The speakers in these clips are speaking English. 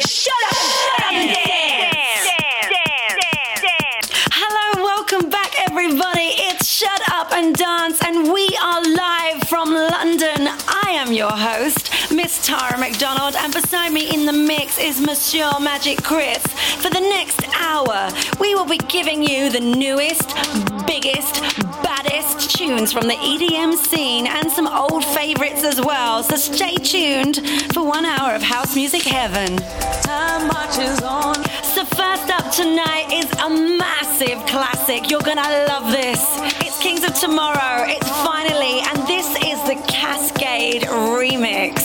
Shut up! your host, Miss Tara McDonald, and beside me in the mix is Monsieur Magic Chris. For the next hour, we will be giving you the newest, biggest, baddest tunes from the EDM scene and some old favorites as well. So stay tuned for one hour of house music heaven. Time marches on. So first up tonight is a massive classic. You're gonna love this. It's Kings of Tomorrow. It's finally, and this the Kaskade remix.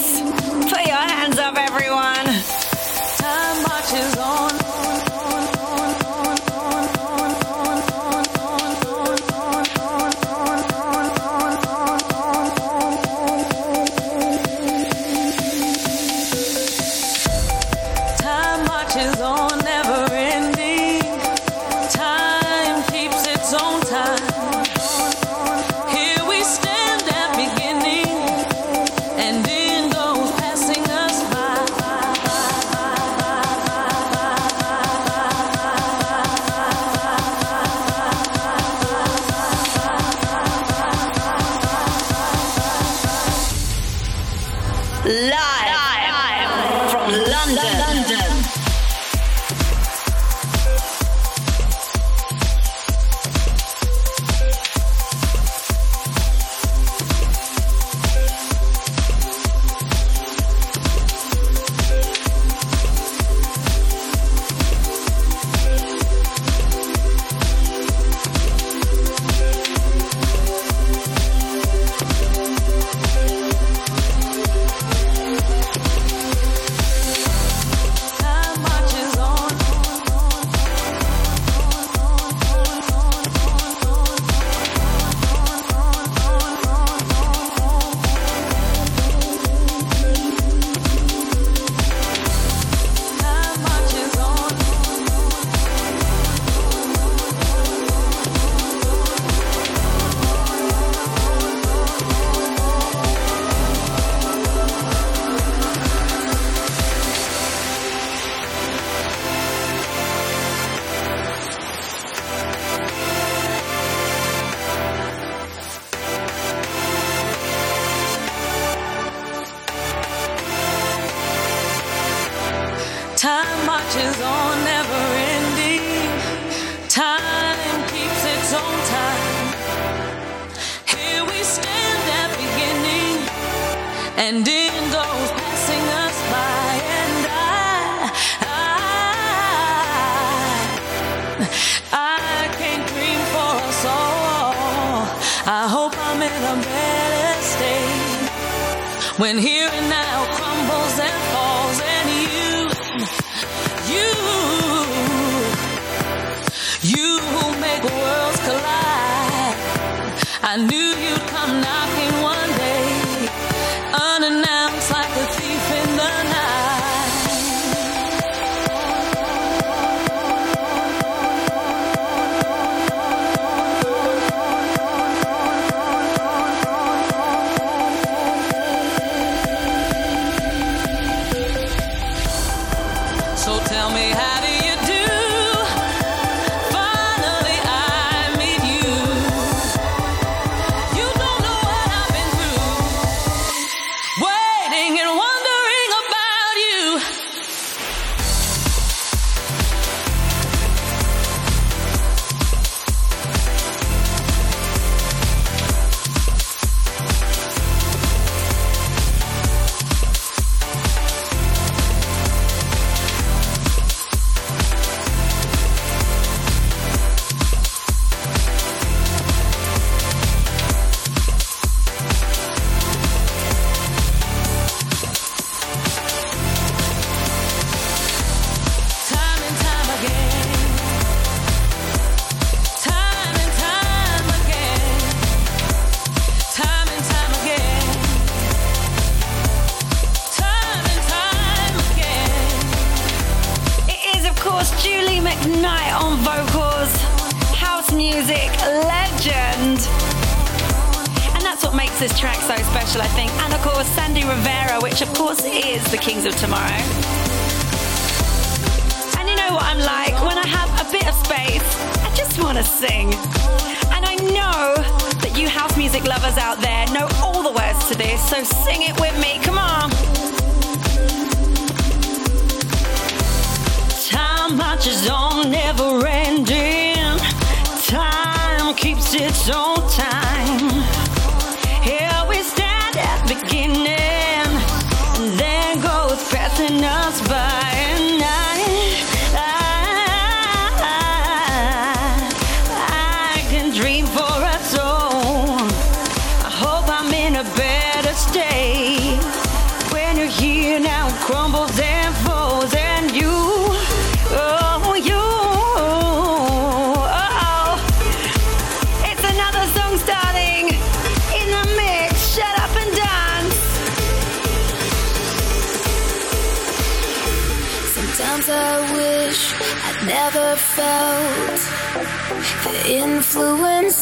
tell me how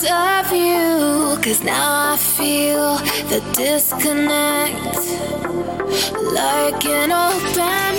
of you. Cause now I feel the disconnect like an open wound.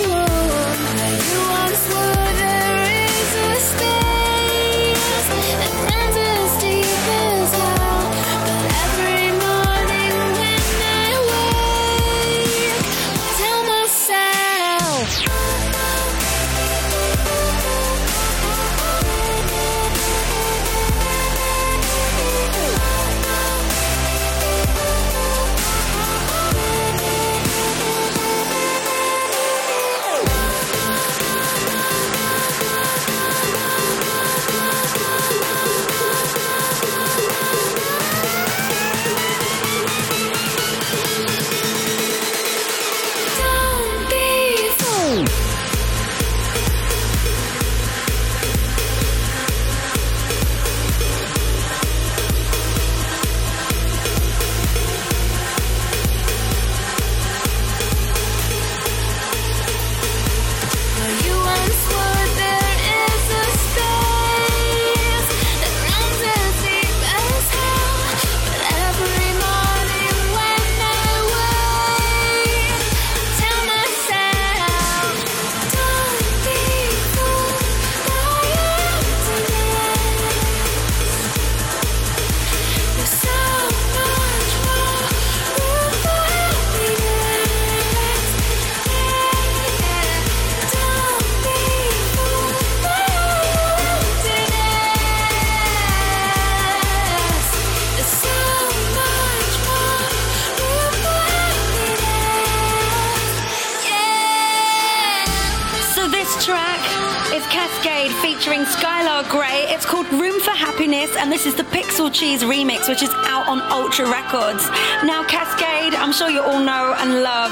Cheese remix, which is out on Ultra Records. Now, Kaskade, I'm sure you all know and love.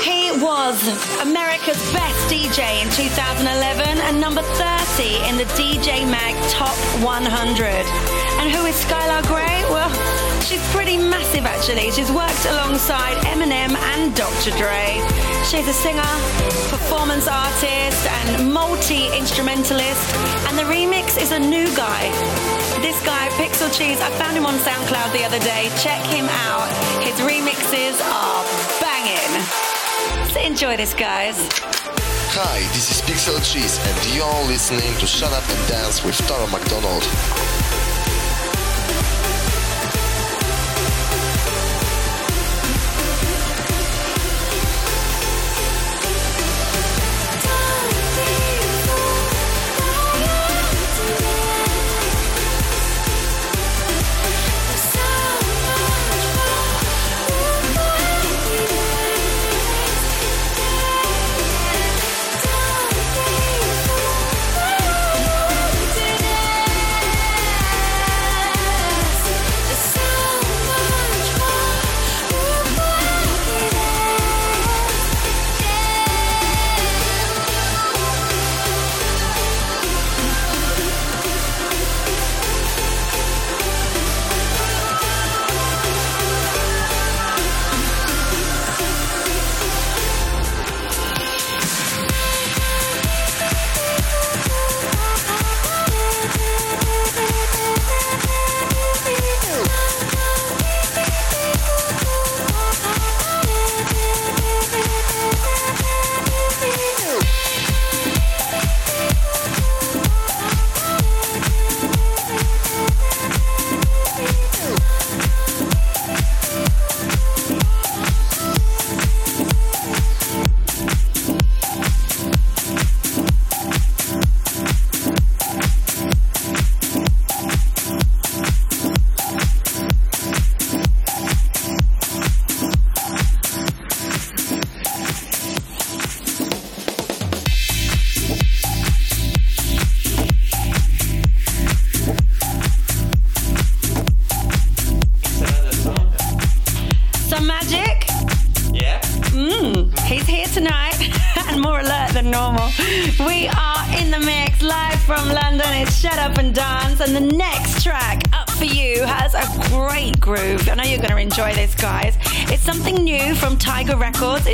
He was America's best DJ in 2011 and number 30 in the DJ Mag Top 100. And who is Skylar Grey? Well, she's pretty massive actually. She's worked alongside Eminem and Dr. Dre. She's a singer, performance artist, and multi instrumentalist. And the remix is a new guy. This guy, Pixel Cheese, I found him on SoundCloud the other day. Check him out. His remixes are banging. So enjoy this, guys. Hi, this is Pixel Cheese, and you're listening to Shut Up and Dance with Tara McDonald.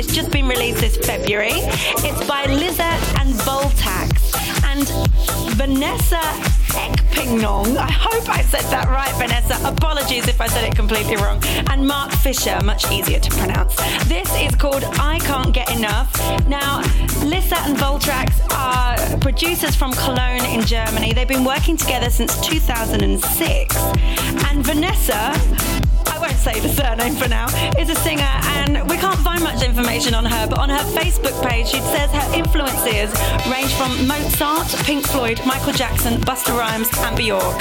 It's just been released this February. It's by Lissat and Voltaxx and Vanessa Ekpingong. I hope I said that right, Vanessa. Apologies if I said it completely wrong. And Mark Fisher, much easier to pronounce. This is called I Can't Get Enough. Now, Lissat and Voltaxx producers from Cologne in Germany. They've been working together since 2006. And Vanessa I won't say the surname for now, is a singer and we can't find much information on her, but on her Facebook page she says her influences range from Mozart, Pink Floyd, Michael Jackson, Busta Rhymes and Bjork.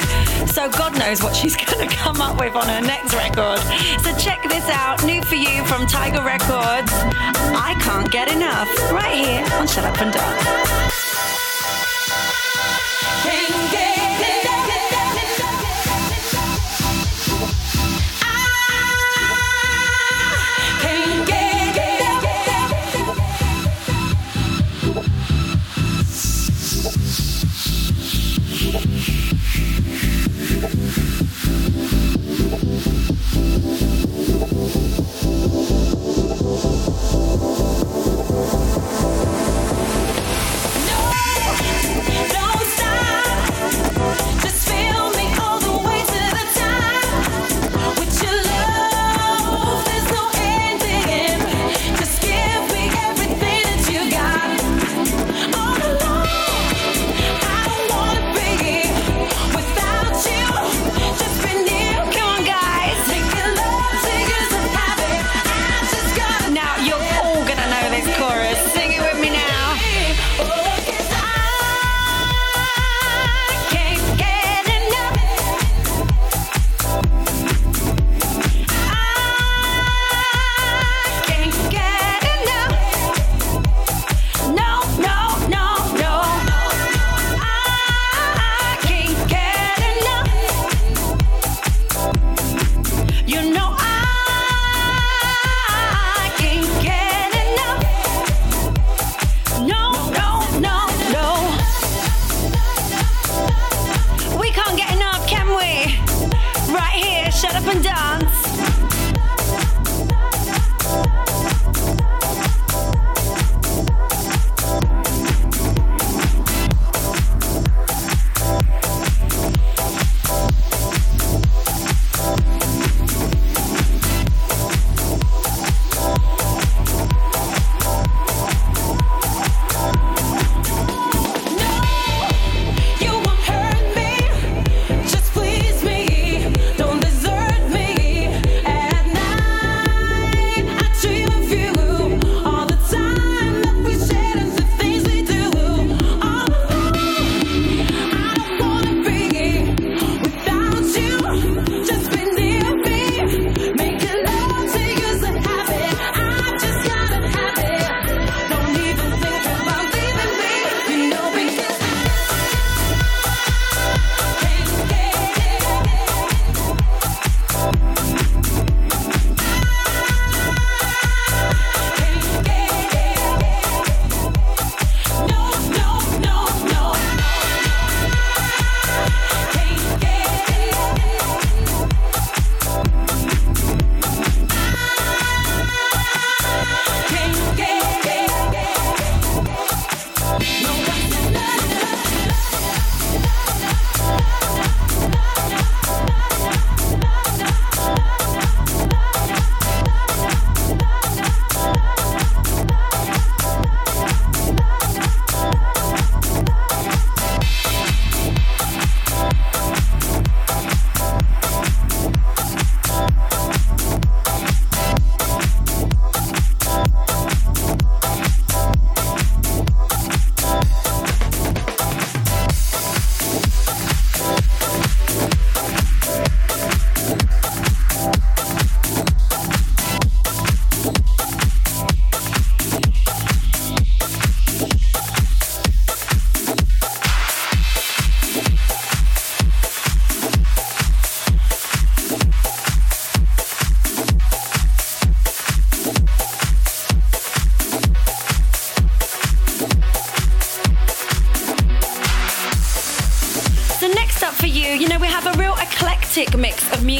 So God knows what she's going to come up with on her next record. So check this out, new for you from Tiger Records. I can't get enough, right here on Shut Up and Dance.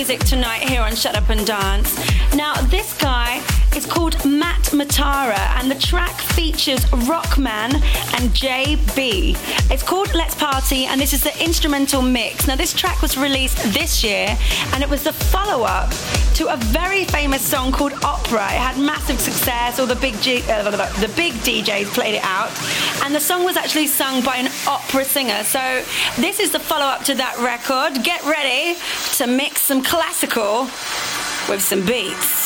Music tonight here on Shut Up and Dance. Now, this guy is called Matt Matara, and the track features Rockman and JB. It's called Let's Party, and this is the instrumental mix. Now, this track was released this year, and it was the follow up to a very famous song called Opera. It had massive success, all the big, G- uh, the big DJs played it out, and the song was actually sung by an opera singer. So, this is the follow up to that record. Get ready to mix some classical with some beats.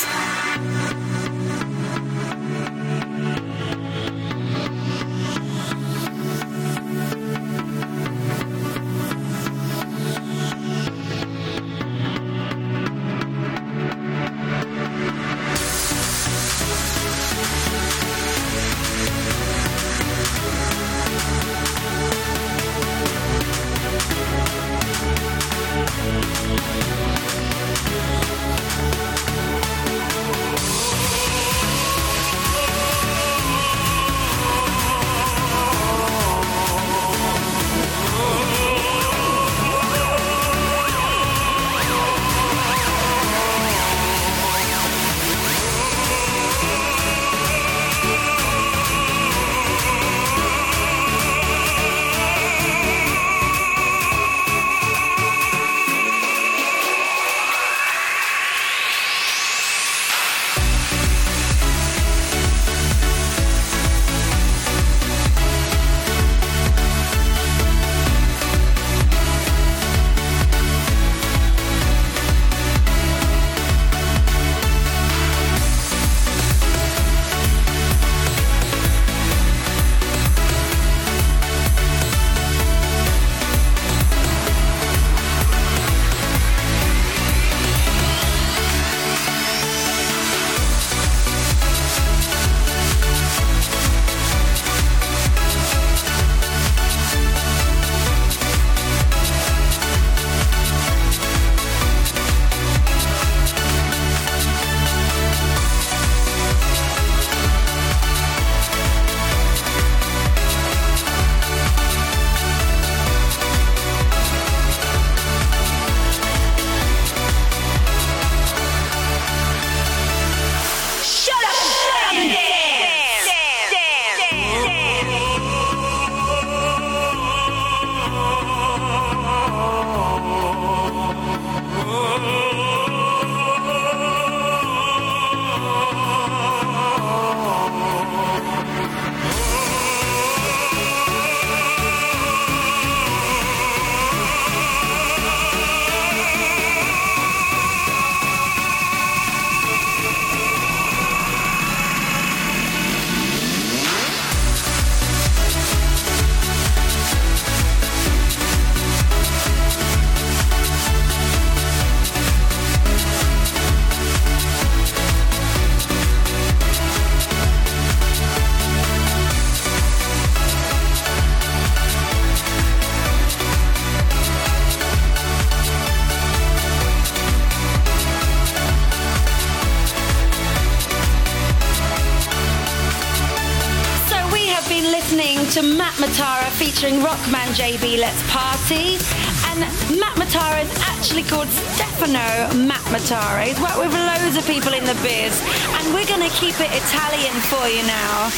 He's worked with loads of people in the biz. And we're to keep it Italian for you now.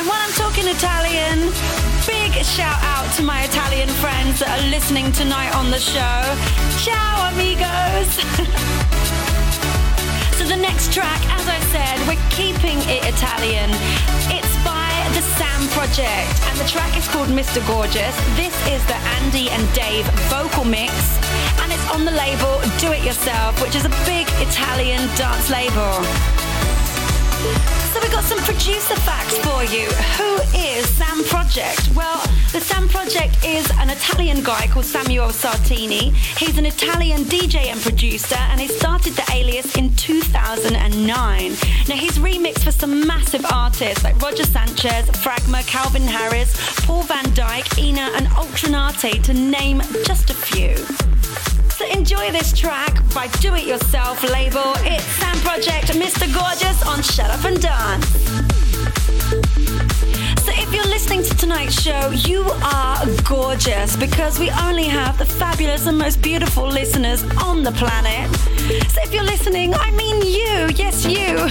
And while I'm talking Italian, big shout out to my Italian friends that are listening tonight on the show. Ciao, amigos. So the next track, as I said, we're keeping it Italian. It's by the Sam Project, and the track is called Mr. Gorgeous. This is the Andy and Dave vocal mix, on the label Do It Yourself, which is a big Italian dance label. So we've got some producer facts for you. Who is Sam Project? Well, the Sam Project is an Italian guy called Samuel Sartini. He's an Italian DJ and producer, and he started the alias in 2009. Now he's remixed for some massive artists like Roger Sanchez, Fragma, Calvin Harris, Paul van Dyk, Inna, and Ultra Naté, to name just a few. Enjoy this track by Do It Yourself label. It's Sam Project, Mr. Gorgeous on Shut Up and Dance. So if you're listening to tonight's show, you are gorgeous because we only have the fabulous and most beautiful listeners on the planet. So if you're listening, I mean you, yes, you.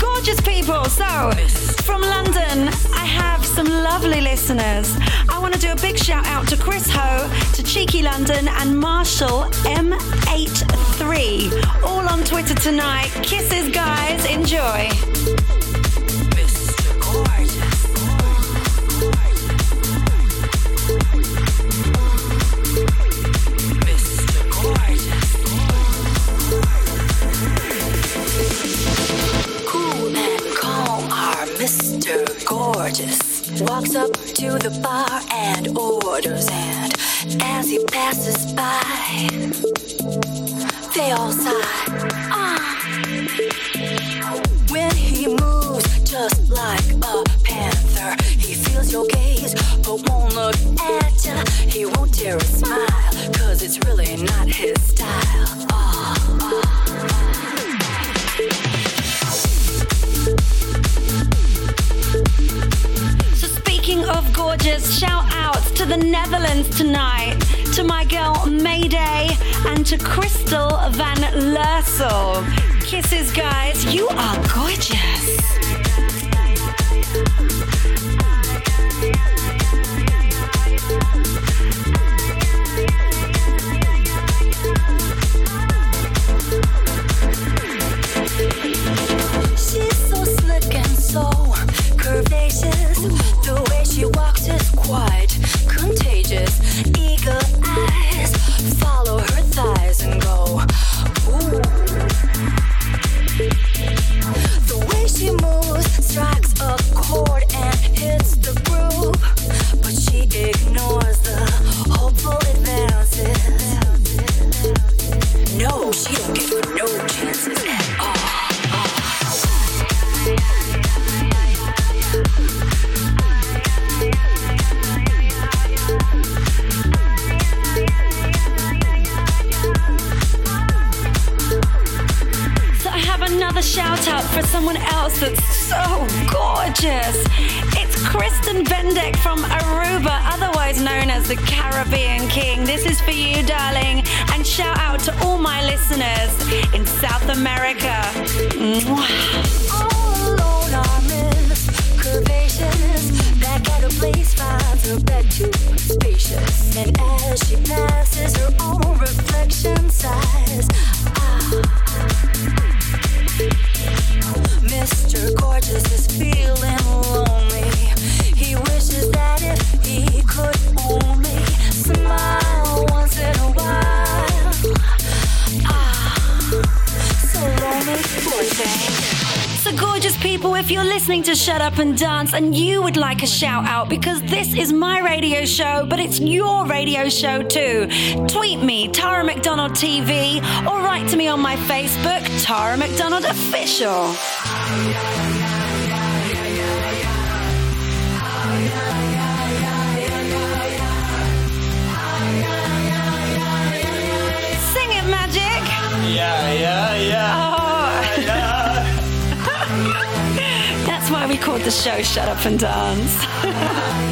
Gorgeous people. So, from London, I have some lovely listeners. I want to do a big shout out to Chris Ho, to Cheeky London, and Marshall M83. All on Twitter tonight. Kisses, guys. Enjoy. Mr. Gorgeous. Gorgeous walks up to the bar and orders, and as he passes by, they all sigh. Ah. When he moves just like a panther, he feels your gaze but won't look at ya. He won't dare a smile, cause it's really not his style. Ah, So gorgeous, shout outs to the Netherlands tonight, to my girl Mayday, and to Crystal Van Lersel. Kisses, guys. You are gorgeous. She's so slick and so curvaceous. The And you would like a shout out because this is my radio show, but it's your radio show too, tweet me, Tara McDonald TV, or write to me on my Facebook, Tara McDonald Official. The show Shut Up and Dance.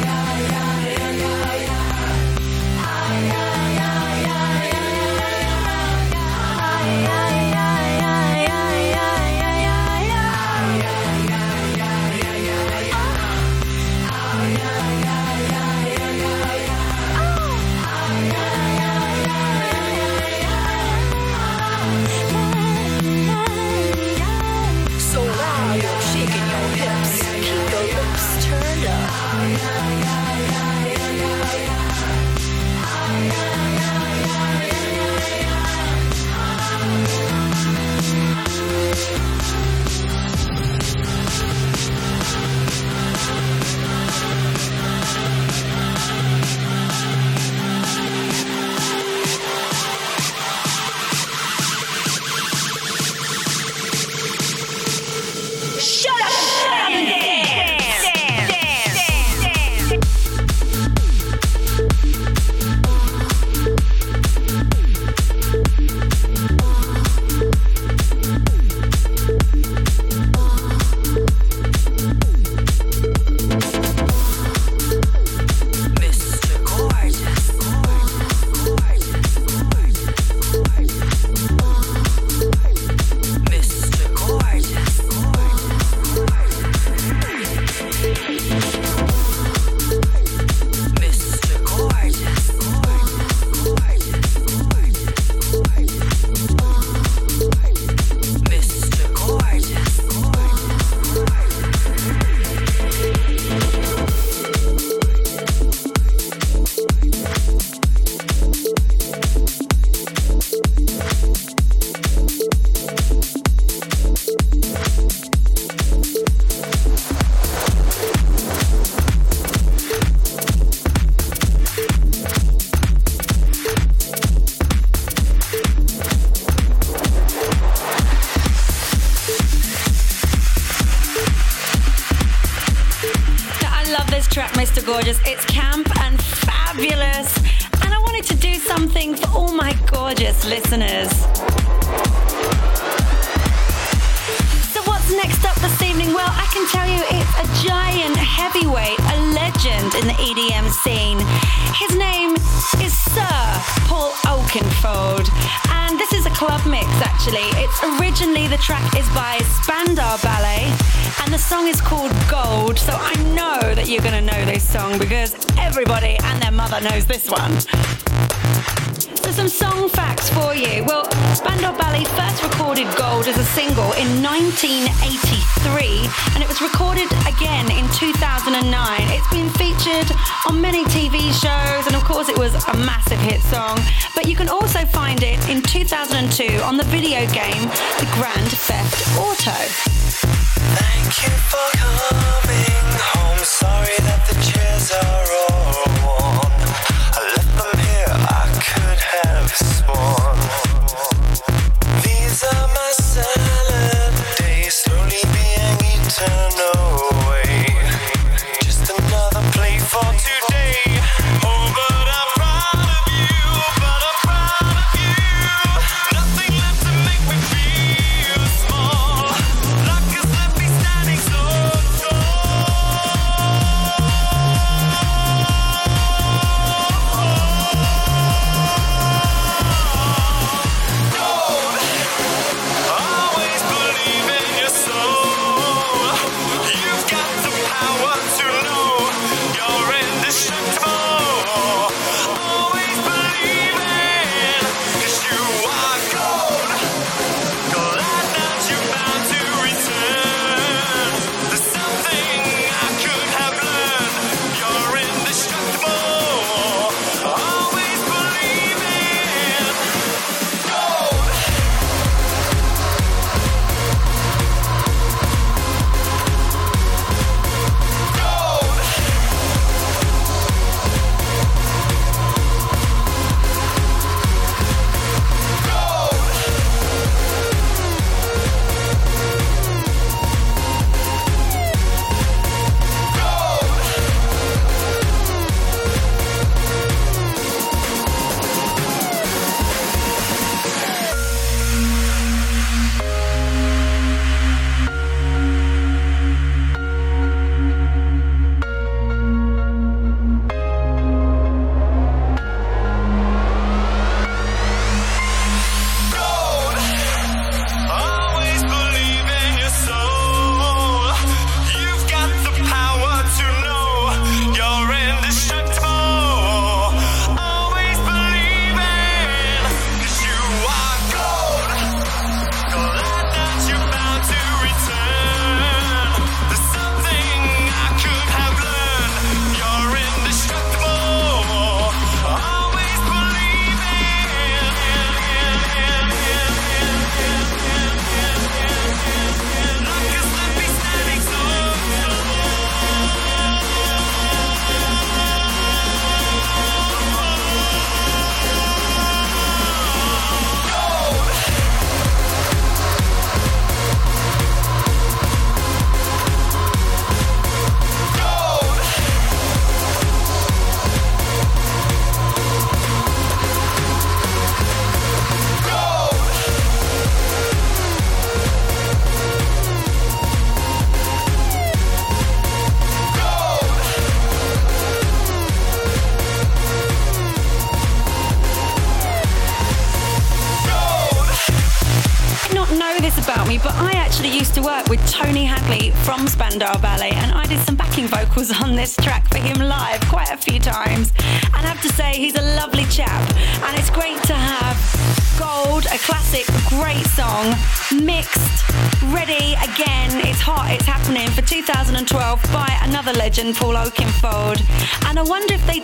Paul Oakenfold. And I wonder if they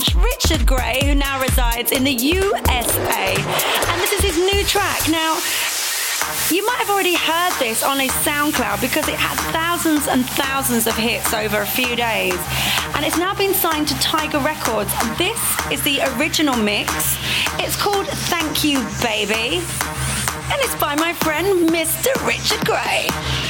French, Richard Grey, who now resides in the USA. And this is his new track. Now, you might have already heard this on his SoundCloud because it had thousands and thousands of hits over a few days. And it's now been signed to Tiger Records. This is the original mix. It's called Thank You Baby. And it's by my friend Mr. Richard Grey.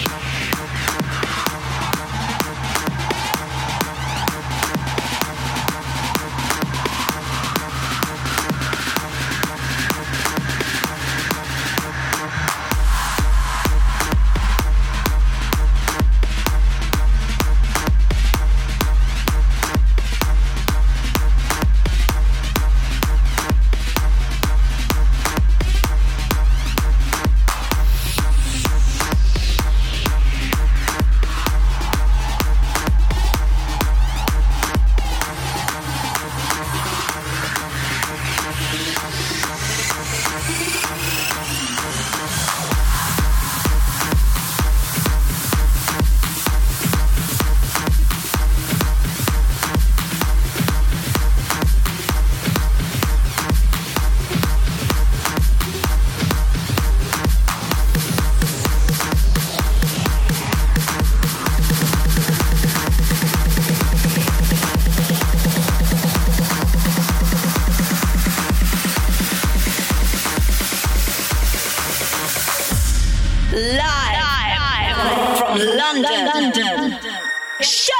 Live, from London. Shut up and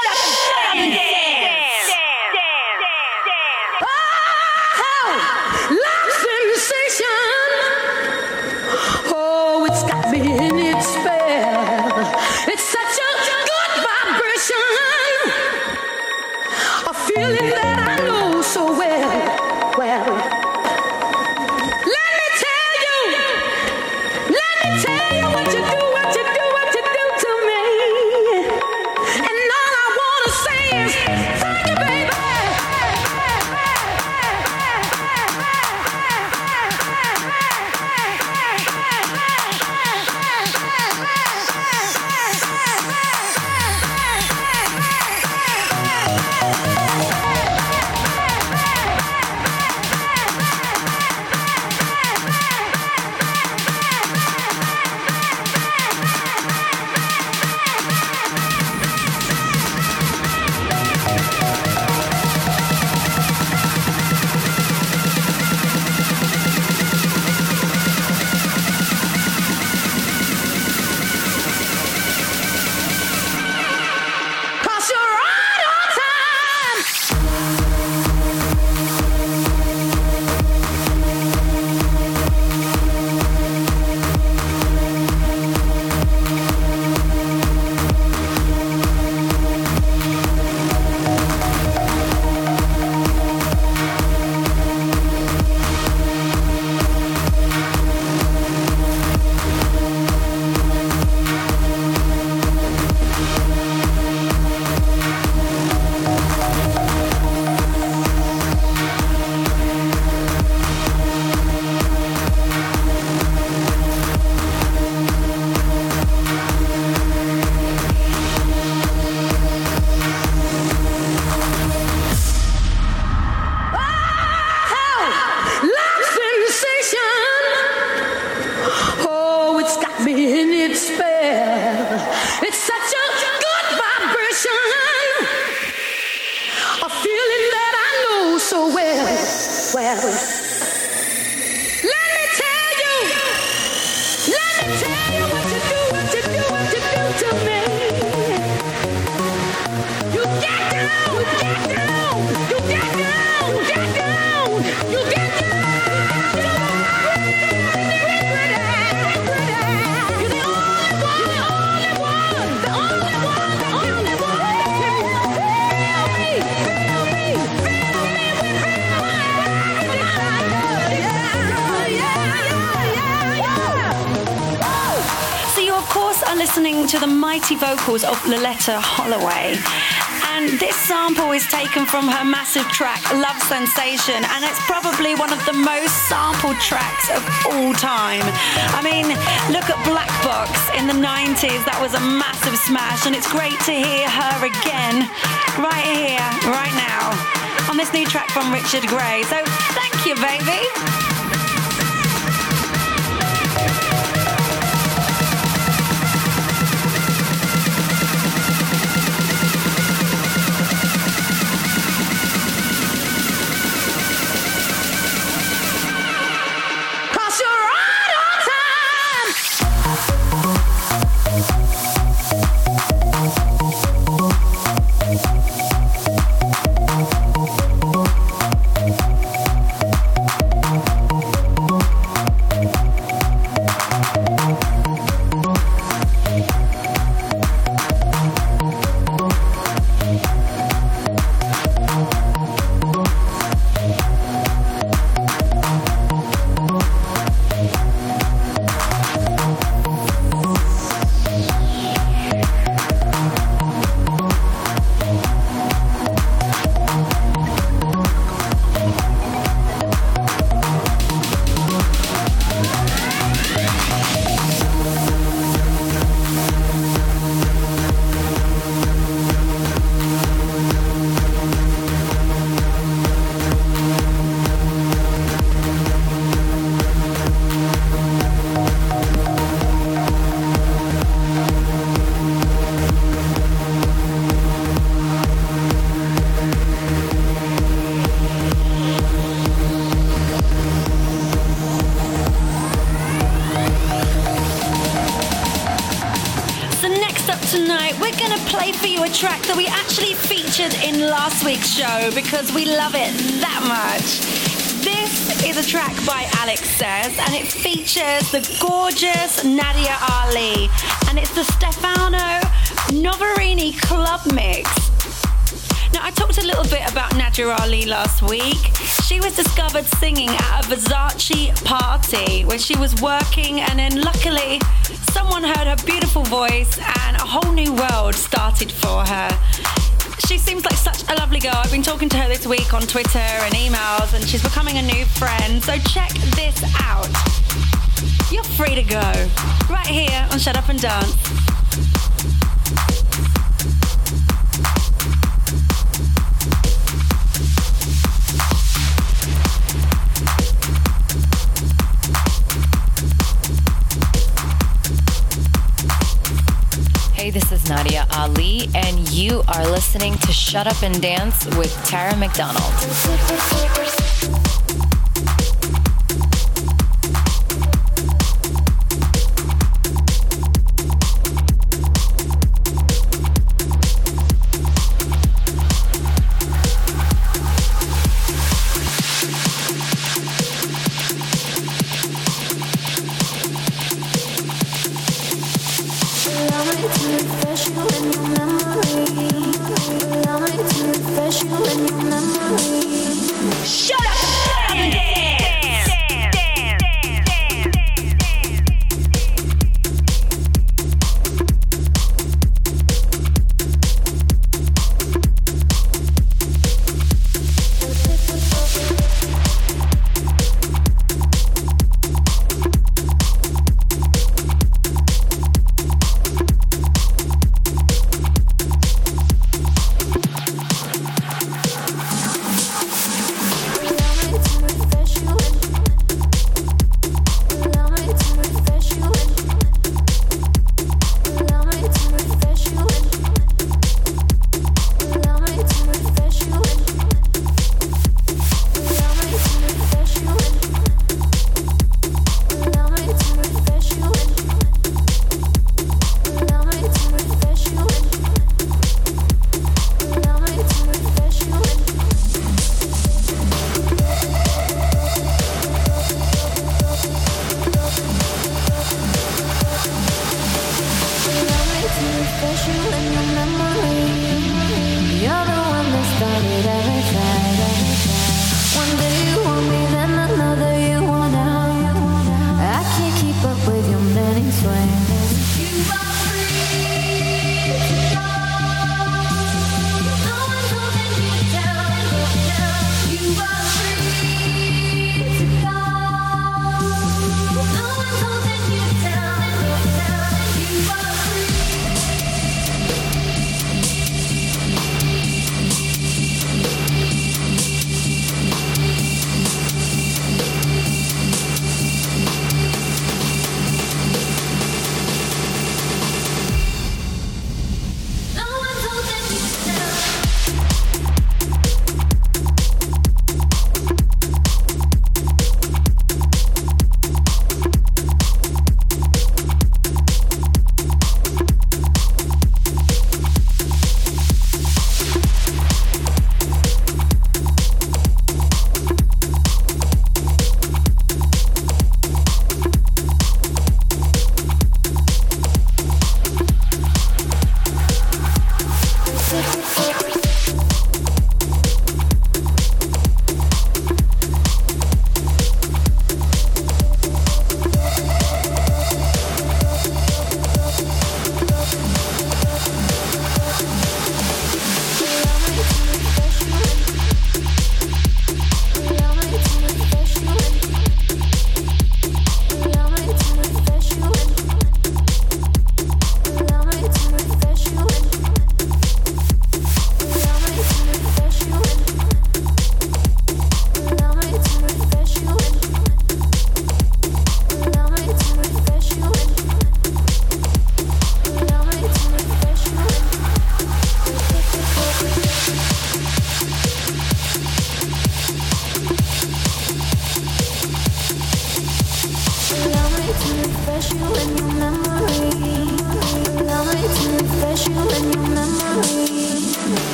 Loleatta Holloway. And this sample is taken from her massive track Love Sensation, and it's probably one of the most sampled tracks of all time. I mean, look at Black Box in the 90s, that was a massive smash, and it's great to hear her again, right here, right now, on this new track from Richard Grey. So thank you, baby. Show because we love it that much. This is a track by Alex Sayz, and it features the gorgeous Nadia Ali, and it's the Stefano Noferini Club Mix. Now, I talked a little bit about Nadia Ali last week. She was discovered singing at a Versace party where she was working, and then luckily, someone heard her beautiful voice, and a whole new world started for her. She seems like such a lovely girl. I've been talking to her this week on Twitter and emails, and she's becoming a new friend. So check this out. You're free to go right here on Shut Up and Dance. Hey, this is Nadia Ali, and you are listening to Shut Up and Dance with Tara McDonald.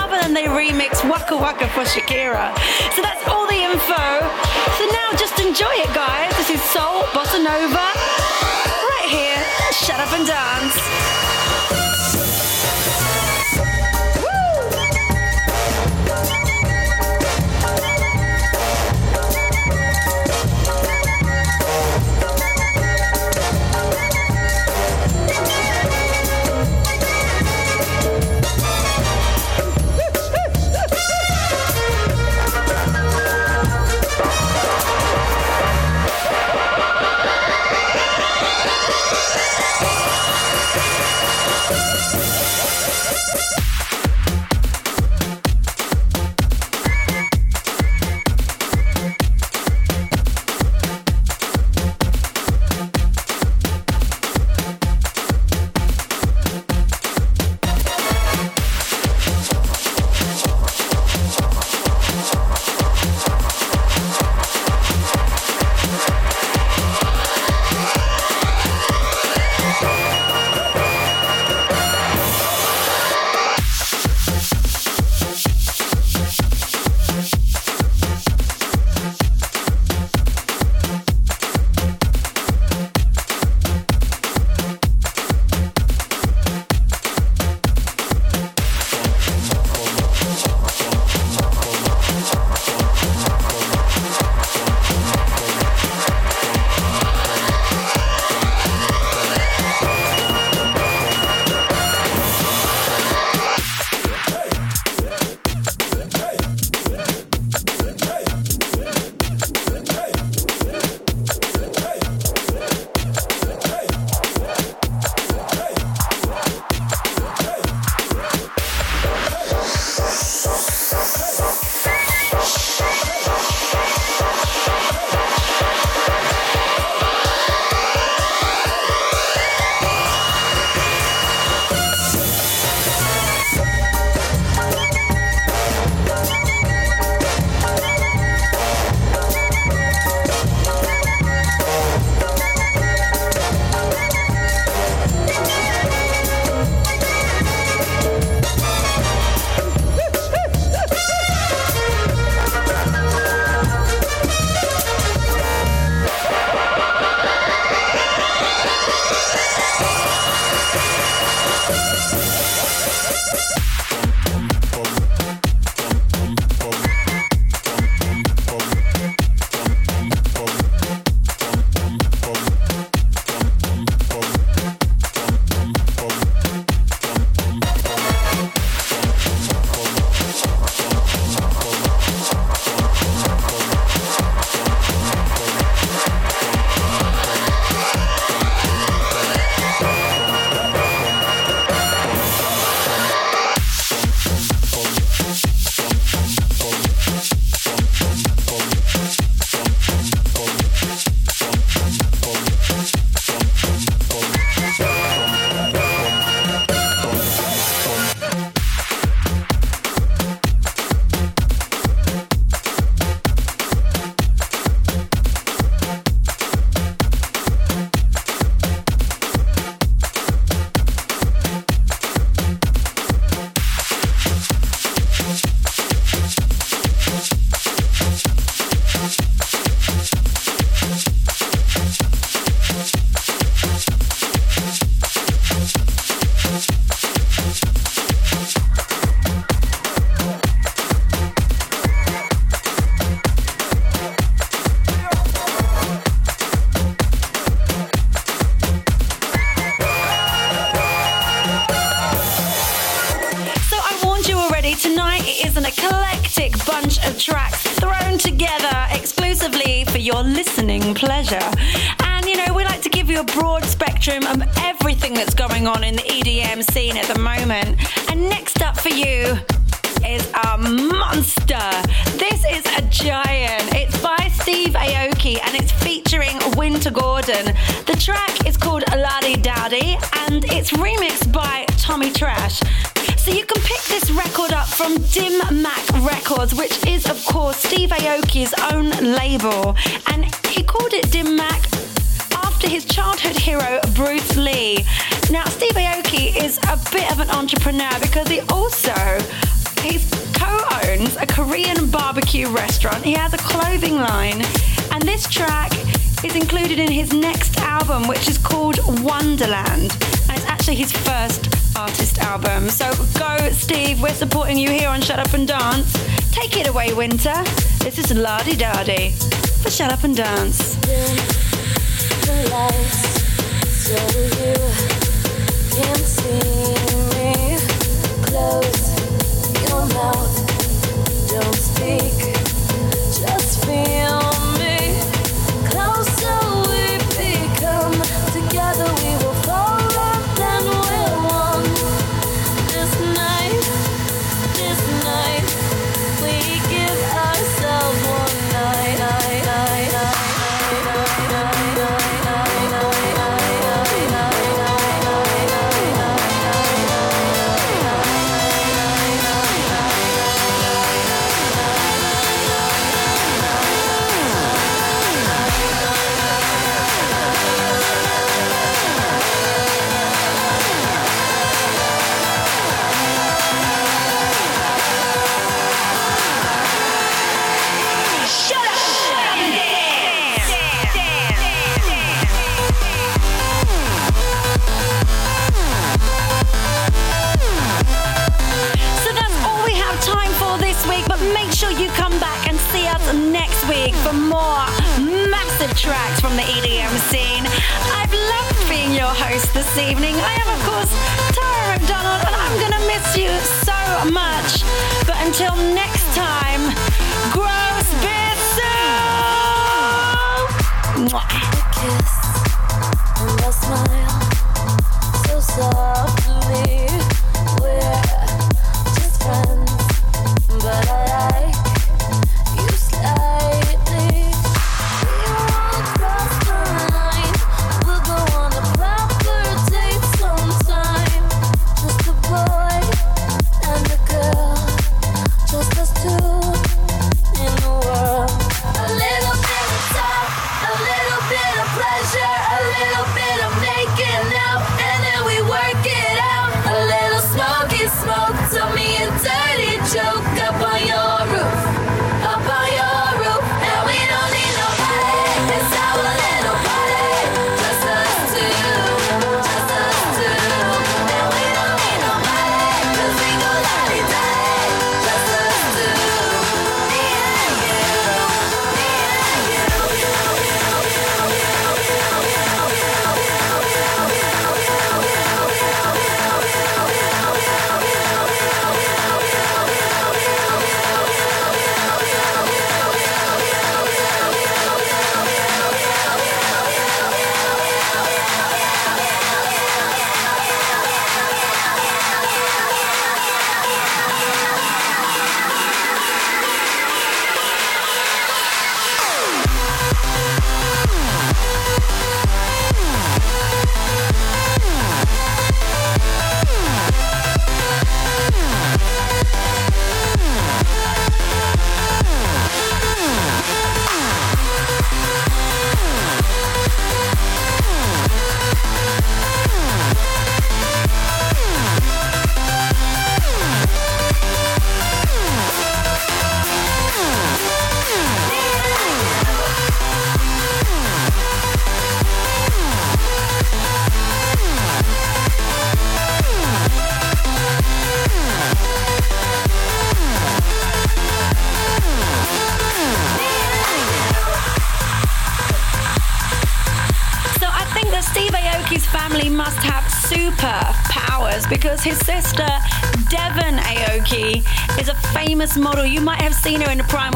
other than they remix Waka Waka for Shakira. So that's all the info. So now just enjoy it, guys. This is Soul Bossa Nova right here. Shut up and dance. Wonderland. And it's actually his first artist album. So go, Steve. We're supporting you here on Shut Up and Dance. Take it away, Wynter. This is Ladi Dadi for Shut Up and Dance. Close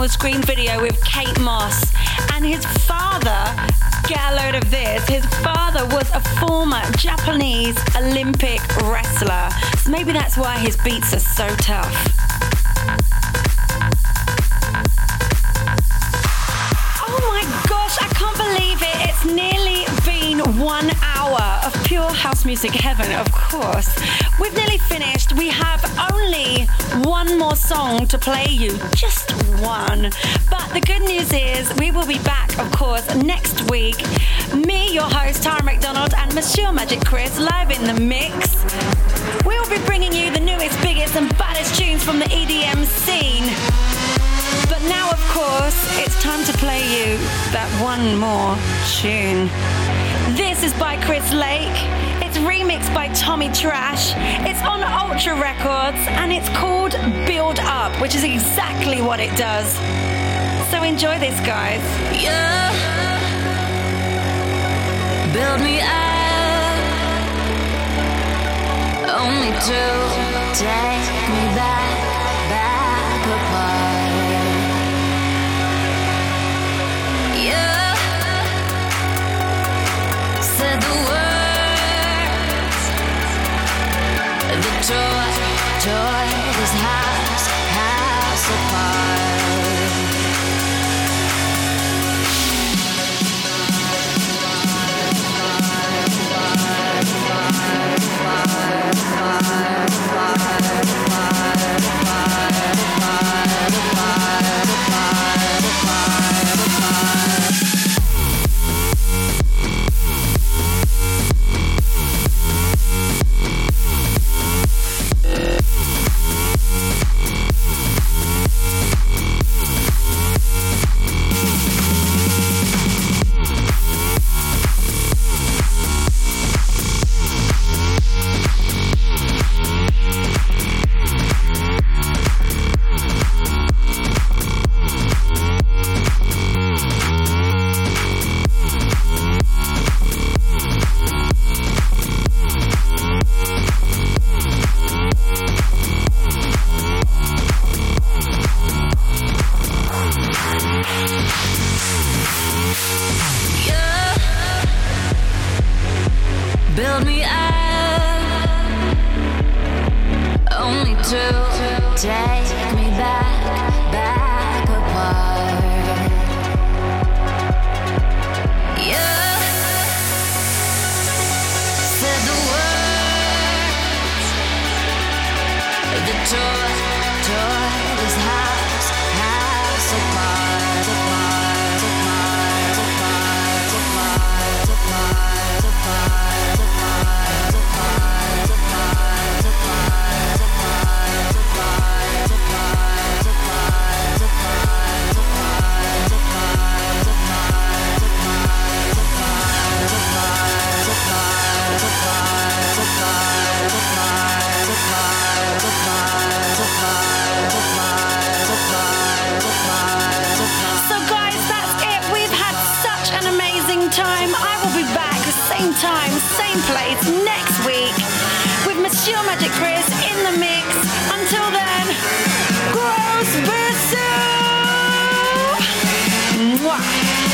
Scream video with Kate Moss. And his father, get a load of this, his father was a former Japanese Olympic wrestler. So maybe that's why his beats are so tough. House music heaven, of course. We've nearly finished. We have only one more song to play you, just one. But the good news is we will be back, of course, next week. Me, your host, Tara McDonald, and Monsieur Magic Chris live in the mix. We will be bringing you the newest, biggest, and baddest tunes from the EDM scene. But now, of course, it's time to play you that one more tune. This is by Chris Lake. Remixed by Tommy Trash. It's on Ultra Records and it's called Build Up, which is exactly what it does. So enjoy this, guys. Yeah. Build me up. Only to take me back joy, joy is high. rock.